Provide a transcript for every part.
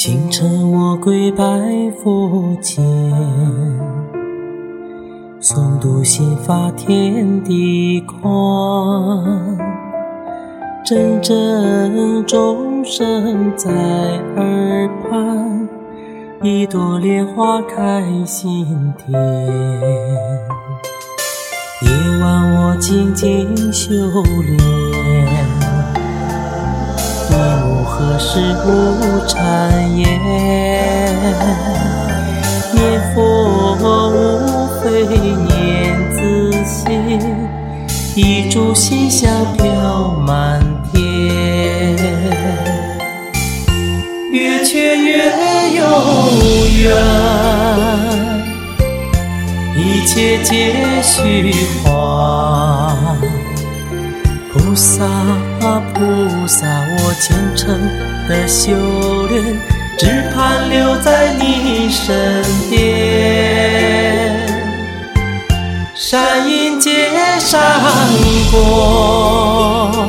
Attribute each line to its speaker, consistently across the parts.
Speaker 1: 清晨我跪拜佛前，诵读心法天地宽，阵阵钟声在耳畔，一朵莲花开心田。夜晚我静静修炼。何时无谗言？念佛无非念自心，一炷心香飘满天。月缺月有圆，一切皆虚幻。菩萨啊菩萨，我虔诚的修炼，只盼留在你身边。善因结善果，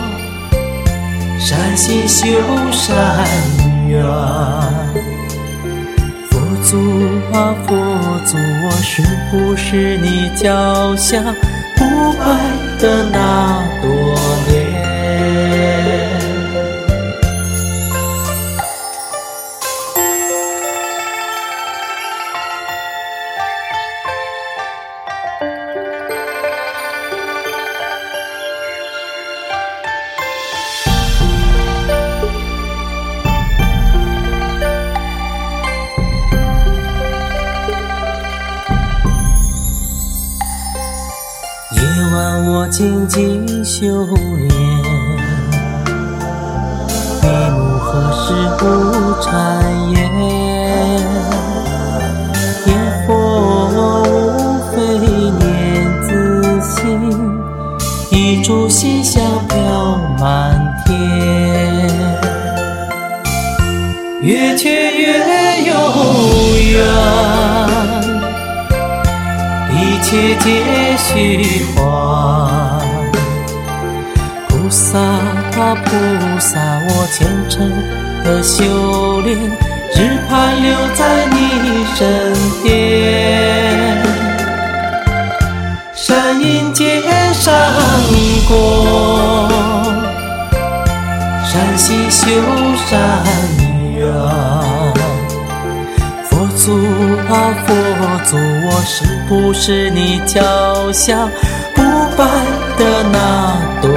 Speaker 1: 善心修善缘。佛祖啊佛祖，我是不是你脚下不败的那朵莲？晚我静静修炼，闭目何时无谗言？念佛无非念自心，一炷心香飘满天。越缺越有缘。一切皆虚幻，菩萨啊菩萨，我虔诚的修炼，只盼留在你身边。善因结善果，善心修善缘。啊佛祖，我是不是你脚下不败的那朵？